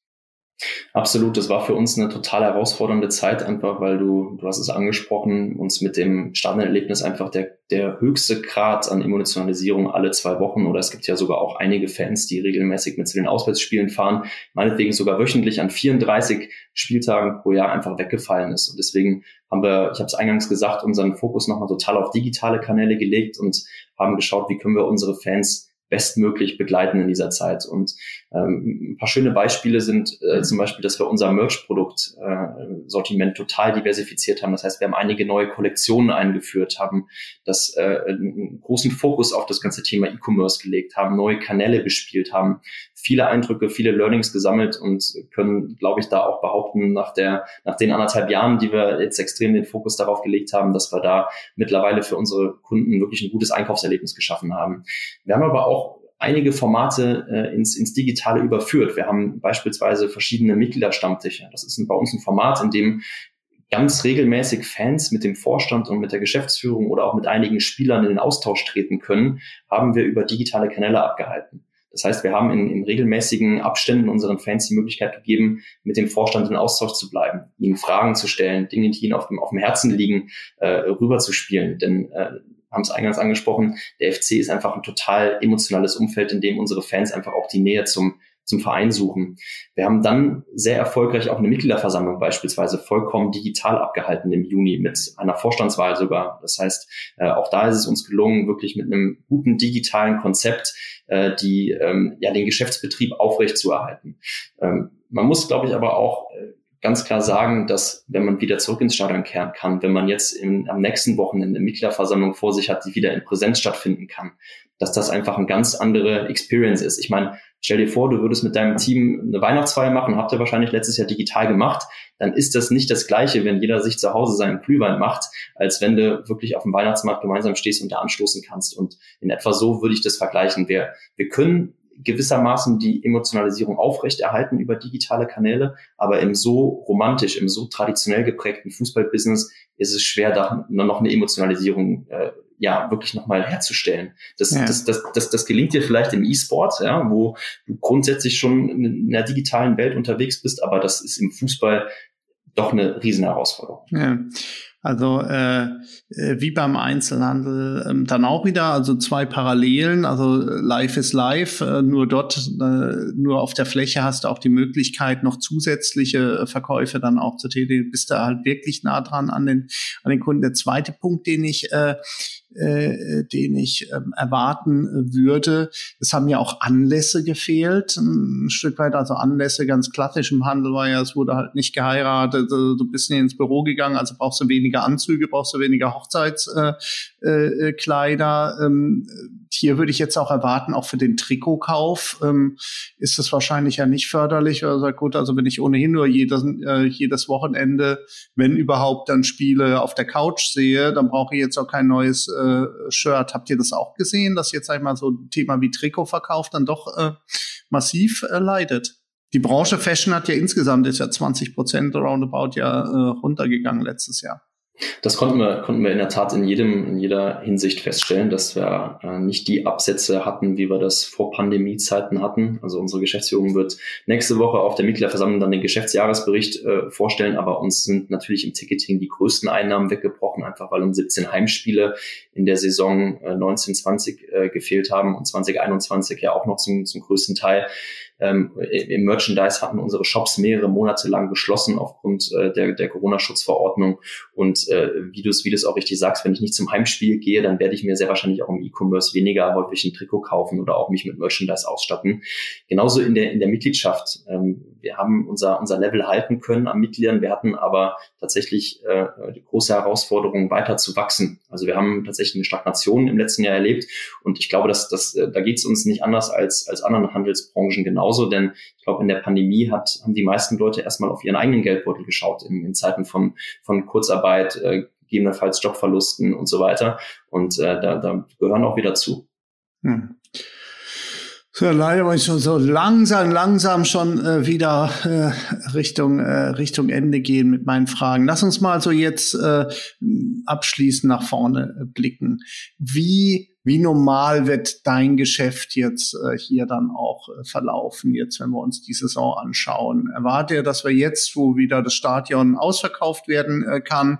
[SPEAKER 1] Absolut, das war für uns eine total herausfordernde Zeit, einfach weil du, du hast es angesprochen, uns mit dem Stadionerlebnis einfach der, der höchste Grad an Emotionalisierung alle zwei Wochen oder es gibt ja sogar auch einige Fans, die regelmäßig mit zu den Auswärtsspielen fahren, meinetwegen sogar wöchentlich an 34 Spieltagen pro Jahr einfach weggefallen ist. Und deswegen haben wir, ich habe es eingangs gesagt, unseren Fokus nochmal total auf digitale Kanäle gelegt und haben geschaut, wie können wir unsere Fans bestmöglich begleiten in dieser Zeit. Und ähm, ein paar schöne Beispiele sind äh, zum Beispiel, dass wir unser Merch-Produkt-Sortiment äh, total diversifiziert haben. Das heißt, wir haben einige neue Kollektionen eingeführt, haben das äh, einen großen Fokus auf das ganze Thema E-Commerce gelegt, haben neue Kanäle bespielt, haben viele Eindrücke, viele Learnings gesammelt und können, glaube ich, da auch behaupten, nach der, nach den anderthalb Jahren, die wir jetzt extrem den Fokus darauf gelegt haben, dass wir da mittlerweile für unsere Kunden wirklich ein gutes Einkaufserlebnis geschaffen haben. Wir haben aber auch einige Formate äh, ins, ins Digitale überführt. Wir haben beispielsweise verschiedene Mitgliederstammtische. Das ist bei uns ein Format, in dem ganz regelmäßig Fans mit dem Vorstand und mit der Geschäftsführung oder auch mit einigen Spielern in den Austausch treten können, haben wir über digitale Kanäle abgehalten. Das heißt, wir haben in, in regelmäßigen Abständen unseren Fans die Möglichkeit gegeben, mit dem Vorstand in Austausch zu bleiben, ihnen Fragen zu stellen, Dinge, die ihnen auf dem, auf dem Herzen liegen, äh, rüberzuspielen. Denn äh, haben es eingangs angesprochen, der FC ist einfach ein total emotionales Umfeld, in dem unsere Fans einfach auch die Nähe zum, zum Verein suchen. Wir haben dann sehr erfolgreich auch eine Mitgliederversammlung beispielsweise vollkommen digital abgehalten im Juni mit einer Vorstandswahl sogar. Das heißt, äh, auch da ist es uns gelungen, wirklich mit einem guten digitalen Konzept äh, die ähm, ja den Geschäftsbetrieb aufrechtzuerhalten. Ähm, man muss, glaube ich, aber auch äh, ganz klar sagen, dass wenn man wieder zurück ins Stadion kehren kann, wenn man jetzt im, am nächsten Wochenende eine Mitgliederversammlung vor sich hat, die wieder in Präsenz stattfinden kann, dass das einfach eine ganz andere Experience ist. Ich meine, stell dir vor, du würdest mit deinem Team eine Weihnachtsfeier machen, habt ihr wahrscheinlich letztes Jahr digital gemacht, dann ist das nicht das Gleiche, wenn jeder sich zu Hause seinen Glühwein macht, als wenn du wirklich auf dem Weihnachtsmarkt gemeinsam stehst und da anstoßen kannst. Und in etwa so würde ich das vergleichen. Wir, wir können gewissermaßen die Emotionalisierung aufrechterhalten über digitale Kanäle, aber im so romantisch, im so traditionell geprägten Fußballbusiness ist es schwer, da noch eine Emotionalisierung äh, ja wirklich nochmal herzustellen. Das, ja. das, das, das, das gelingt dir vielleicht im E-Sport, ja, wo du grundsätzlich schon in der digitalen Welt unterwegs bist, aber das ist im Fußball doch eine riesen Herausforderung.
[SPEAKER 2] Ja. Also äh, äh, wie beim Einzelhandel ähm, dann auch wieder, also zwei Parallelen, also Live is Live, äh, nur dort, äh, nur auf der Fläche hast du auch die Möglichkeit, noch zusätzliche Verkäufe dann auch zu tätigen, bist du halt wirklich nah dran an den, an den Kunden. Der zweite Punkt, den ich äh, äh, den ich ähm, erwarten würde. Es haben ja auch Anlässe gefehlt, ein Stück weit. Also Anlässe ganz klassisch im Handel war ja, es wurde halt nicht geheiratet, du bist nicht ins Büro gegangen, also brauchst du weniger weniger Anzüge, brauchst du weniger Hochzeitskleider. Äh, äh, ähm, hier würde ich jetzt auch erwarten, auch für den Trikotkauf ähm, ist es wahrscheinlich ja nicht förderlich. Oder sagt, gut, also wenn ich ohnehin nur jedes, äh, jedes Wochenende, wenn überhaupt, dann Spiele auf der Couch sehe, dann brauche ich jetzt auch kein neues Shirt. Habt ihr das auch gesehen, dass jetzt einmal so ein Thema wie Trikotverkauf dann doch massiv leidet? Die Branche Fashion hat ja insgesamt ist ja 20 Prozent roundabout ja äh, runtergegangen letztes Jahr.
[SPEAKER 1] Das konnten wir, konnten wir in der Tat in jedem, in jeder Hinsicht feststellen, dass wir äh, nicht die Absätze hatten, wie wir das vor Pandemiezeiten hatten. Also unsere Geschäftsführung wird nächste Woche auf der Mitgliederversammlung dann den Geschäftsjahresbericht äh, vorstellen, aber uns sind natürlich im Ticketing die größten Einnahmen weggebrochen, einfach weil uns 17 Heimspiele in der Saison äh, 1920 äh, gefehlt haben und 2021 ja auch noch zum, zum größten Teil. Ähm, Im Merchandise hatten unsere Shops mehrere Monate lang geschlossen aufgrund äh, der, der Corona-Schutzverordnung. Und äh, wie du es wie du's auch richtig sagst, wenn ich nicht zum Heimspiel gehe, dann werde ich mir sehr wahrscheinlich auch im E-Commerce weniger häufig ein Trikot kaufen oder auch mich mit Merchandise ausstatten. Genauso in der, in der Mitgliedschaft. Ähm, wir haben unser, unser Level halten können am Mitgliedern. Wir hatten aber tatsächlich äh, große Herausforderung, weiter zu wachsen. Also wir haben tatsächlich eine Stagnation im letzten Jahr erlebt. Und ich glaube, dass, dass äh, da geht es uns nicht anders als, als anderen Handelsbranchen genauso genauso, denn ich glaube, in der Pandemie hat, haben die meisten Leute erstmal auf ihren eigenen Geldbeutel geschaut, in, in Zeiten von, von Kurzarbeit, äh, gegebenenfalls Jobverlusten und so weiter. Und äh, da, da gehören auch wieder zu. Hm.
[SPEAKER 2] So, leider muss ich schon so langsam, langsam schon äh, wieder äh, Richtung, äh, Richtung Ende gehen mit meinen Fragen. Lass uns mal so jetzt äh, abschließend nach vorne äh, blicken. Wie wie normal wird dein Geschäft jetzt äh, hier dann auch äh, verlaufen, jetzt wenn wir uns die Saison anschauen? Erwarte ihr, dass wir jetzt, wo wieder das Stadion ausverkauft werden äh, kann,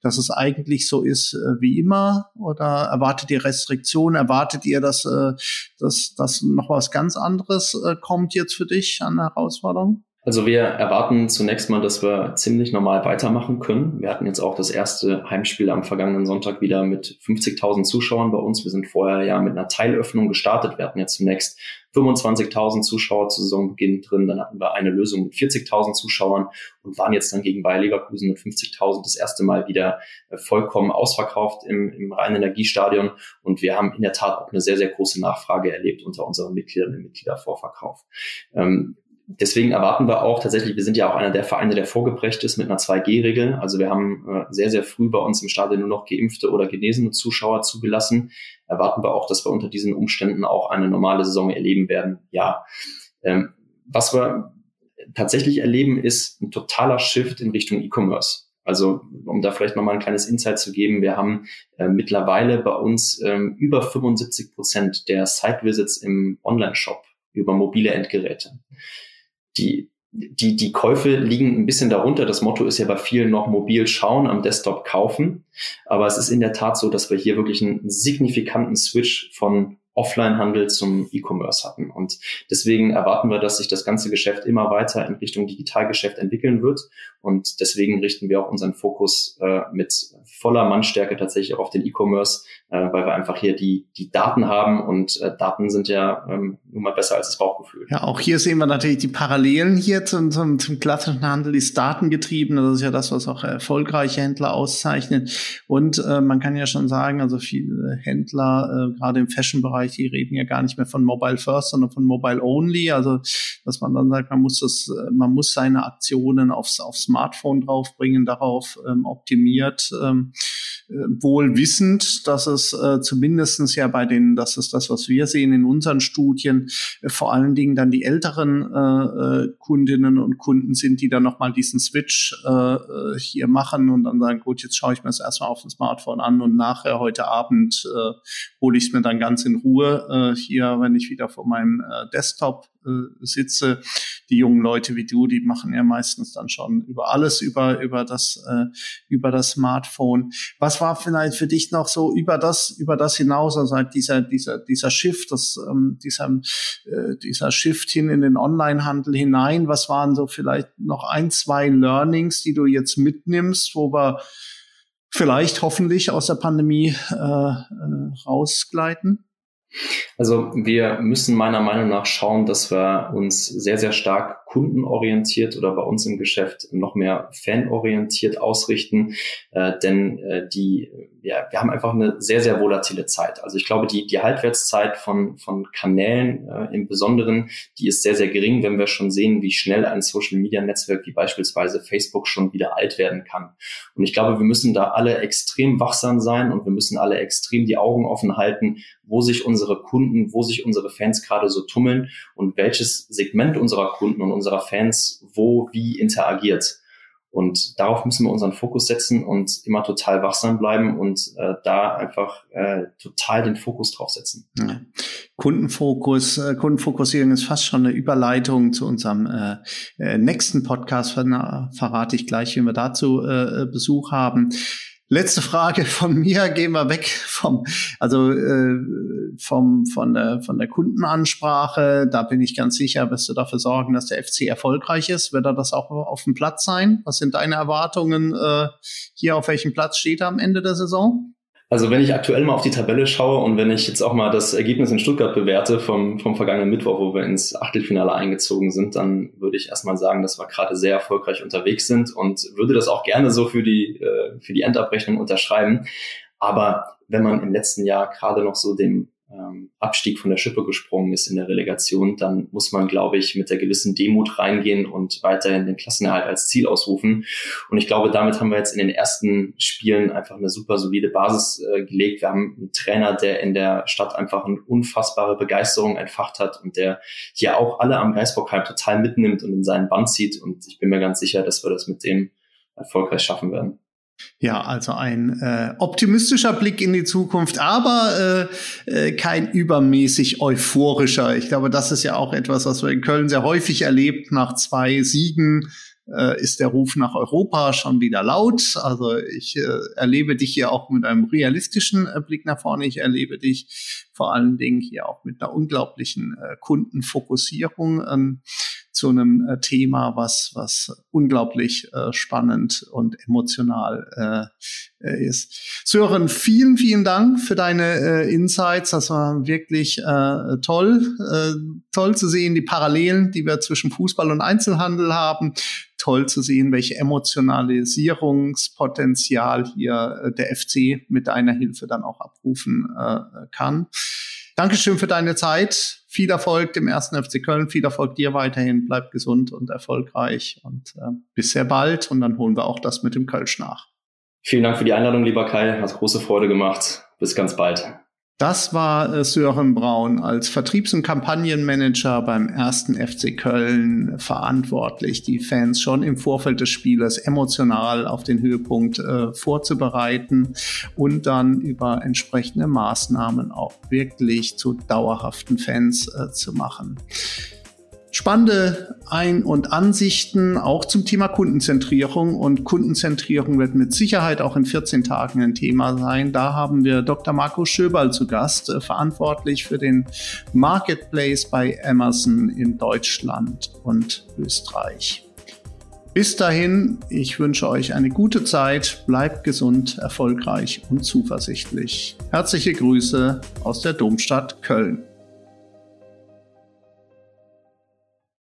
[SPEAKER 2] dass es eigentlich so ist äh, wie immer? Oder erwartet ihr Restriktionen? Erwartet ihr, dass, äh, dass, dass noch was ganz anderes äh, kommt jetzt für dich an Herausforderungen?
[SPEAKER 1] Also wir erwarten zunächst mal, dass wir ziemlich normal weitermachen können. Wir hatten jetzt auch das erste Heimspiel am vergangenen Sonntag wieder mit 50.000 Zuschauern bei uns. Wir sind vorher ja mit einer Teilöffnung gestartet. Wir hatten jetzt zunächst 25.000 Zuschauer zu Saisonbeginn drin. Dann hatten wir eine Lösung mit 40.000 Zuschauern und waren jetzt dann gegen Bayer Leverkusen mit 50.000 das erste Mal wieder äh, vollkommen ausverkauft im, im Rhein-Energiestadion. Und wir haben in der Tat auch eine sehr, sehr große Nachfrage erlebt unter unseren Mitgliedern im Mitgliedervorverkauf. Ähm, deswegen erwarten wir auch tatsächlich, wir sind ja auch einer der Vereine, der vorgeprägt ist mit einer 2G-Regel. Also wir haben äh, sehr, sehr früh bei uns im Stadion nur noch geimpfte oder genesene Zuschauer zugelassen. Erwarten wir auch, dass wir unter diesen Umständen auch eine normale Saison erleben werden. Ja. Ähm, was wir tatsächlich erleben, ist ein totaler Shift in Richtung E-Commerce. Also um da vielleicht nochmal ein kleines Insight zu geben, wir haben äh, mittlerweile bei uns ähm, über 75 Prozent der Site-Visits im Online-Shop über mobile Endgeräte die, die, die Käufe liegen ein bisschen darunter. Das Motto ist ja bei vielen noch mobil schauen, am Desktop kaufen. Aber es ist in der Tat so, dass wir hier wirklich einen signifikanten Switch von Offline-Handel zum E-Commerce hatten. Und deswegen erwarten wir, dass sich das ganze Geschäft immer weiter in Richtung Digitalgeschäft entwickeln wird. Und deswegen richten wir auch unseren Fokus äh, mit voller Mannstärke tatsächlich auch auf den E-Commerce, äh, weil wir einfach hier die, die Daten haben und äh, Daten sind ja ähm, nun mal besser als das Bauchgefühl.
[SPEAKER 2] Ja, auch hier sehen wir natürlich die Parallelen hier zum, zum, zum klassischen Handel, ist datengetrieben. Das ist ja das, was auch erfolgreiche Händler auszeichnet. Und äh, man kann ja schon sagen, also viele Händler, äh, gerade im Fashion-Bereich, die reden ja gar nicht mehr von Mobile First, sondern von Mobile Only. Also, dass man dann sagt, man muss das, man muss seine Aktionen aufs, aufs Smartphone draufbringen, darauf ähm, optimiert, ähm, äh, wohl wissend, dass es äh, zumindestens ja bei den, das ist das, was wir sehen in unseren Studien, äh, vor allen Dingen dann die älteren äh, äh Kundinnen und Kunden sind, die dann nochmal diesen Switch äh, äh, hier machen und dann sagen, gut, jetzt schaue ich mir das erstmal auf dem Smartphone an und nachher heute Abend äh, hole ich es mir dann ganz in Ruhe äh, hier, wenn ich wieder vor meinem äh, Desktop äh, sitze. Die jungen Leute wie du, die machen ja meistens dann schon über alles über über das äh, über das Smartphone. Was war vielleicht für dich noch so über das über das hinaus, also halt dieser dieser dieser Shift, das ähm, dieser äh, dieser Shift hin in den Onlinehandel hinein? Was waren so vielleicht noch ein zwei Learnings, die du jetzt mitnimmst, wo wir vielleicht hoffentlich aus der Pandemie äh, äh, rausgleiten?
[SPEAKER 1] Also wir müssen meiner Meinung nach schauen, dass wir uns sehr, sehr stark kundenorientiert oder bei uns im Geschäft noch mehr fanorientiert ausrichten. Äh, denn äh, die, ja, wir haben einfach eine sehr, sehr volatile Zeit. Also ich glaube, die, die Halbwertszeit von, von Kanälen äh, im Besonderen, die ist sehr, sehr gering, wenn wir schon sehen, wie schnell ein Social-Media-Netzwerk wie beispielsweise Facebook schon wieder alt werden kann. Und ich glaube, wir müssen da alle extrem wachsam sein und wir müssen alle extrem die Augen offen halten, wo sich unsere Kunden, wo sich unsere Fans gerade so tummeln und welches Segment unserer Kunden und unserer Fans wo wie interagiert. Und darauf müssen wir unseren Fokus setzen und immer total wachsam bleiben und äh, da einfach äh, total den Fokus drauf setzen. Ja.
[SPEAKER 2] Kundenfokus, äh, Kundenfokussierung ist fast schon eine Überleitung zu unserem äh, äh nächsten Podcast. Ver verrate ich gleich, wenn wir dazu äh, Besuch haben. Letzte Frage von mir, gehen wir weg vom, also äh, vom, von, der, von der Kundenansprache. Da bin ich ganz sicher, wirst du dafür sorgen, dass der FC erfolgreich ist. Wird er das auch auf dem Platz sein? Was sind deine Erwartungen äh, hier? Auf welchem Platz steht er am Ende der Saison?
[SPEAKER 1] Also wenn ich aktuell mal auf die Tabelle schaue und wenn ich jetzt auch mal das Ergebnis in Stuttgart bewerte vom, vom vergangenen Mittwoch, wo wir ins Achtelfinale eingezogen sind, dann würde ich erstmal sagen, dass wir gerade sehr erfolgreich unterwegs sind und würde das auch gerne so für die, äh, für die Endabrechnung unterschreiben. Aber wenn man im letzten Jahr gerade noch so dem ähm, Abstieg von der Schippe gesprungen ist in der Relegation, dann muss man, glaube ich, mit der gewissen Demut reingehen und weiterhin den Klassenerhalt als Ziel ausrufen. Und ich glaube, damit haben wir jetzt in den ersten Spielen einfach eine super solide Basis äh, gelegt. Wir haben einen Trainer, der in der Stadt einfach eine unfassbare Begeisterung entfacht hat und der hier auch alle am Geisbockheim total mitnimmt und in seinen Band zieht. Und ich bin mir ganz sicher, dass wir das mit dem erfolgreich schaffen werden.
[SPEAKER 2] Ja, also ein äh, optimistischer Blick in die Zukunft, aber äh, äh, kein übermäßig euphorischer. Ich glaube, das ist ja auch etwas, was wir in Köln sehr häufig erlebt. Nach zwei Siegen äh, ist der Ruf nach Europa schon wieder laut. Also ich äh, erlebe dich hier auch mit einem realistischen äh, Blick nach vorne. Ich erlebe dich vor allen Dingen hier auch mit einer unglaublichen äh, Kundenfokussierung. Ähm, zu einem äh, Thema, was, was unglaublich äh, spannend und emotional äh, äh, ist. Sören, vielen, vielen Dank für deine äh, Insights. Das war wirklich toll. Toll zu sehen, die Parallelen, die wir zwischen Fußball und Einzelhandel haben. Toll zu sehen, welche Emotionalisierungspotenzial hier der FC mit deiner Hilfe dann auch abrufen äh, kann. Dankeschön für deine Zeit. Viel Erfolg dem ersten FC Köln. Viel Erfolg dir weiterhin. Bleib gesund und erfolgreich. Und äh, bis sehr bald. Und dann holen wir auch das mit dem Kölsch nach.
[SPEAKER 1] Vielen Dank für die Einladung, lieber Kai. Hat große Freude gemacht. Bis ganz bald.
[SPEAKER 2] Das war äh, Sören Braun als Vertriebs- und Kampagnenmanager beim ersten FC Köln verantwortlich, die Fans schon im Vorfeld des Spieles emotional auf den Höhepunkt äh, vorzubereiten und dann über entsprechende Maßnahmen auch wirklich zu dauerhaften Fans äh, zu machen spannende Ein- und Ansichten auch zum Thema Kundenzentrierung. Und Kundenzentrierung wird mit Sicherheit auch in 14 Tagen ein Thema sein. Da haben wir Dr. Marco Schöberl zu Gast, äh, verantwortlich für den Marketplace bei Amazon in Deutschland und Österreich. Bis dahin, ich wünsche euch eine gute Zeit, bleibt gesund, erfolgreich und zuversichtlich. Herzliche Grüße aus der Domstadt Köln.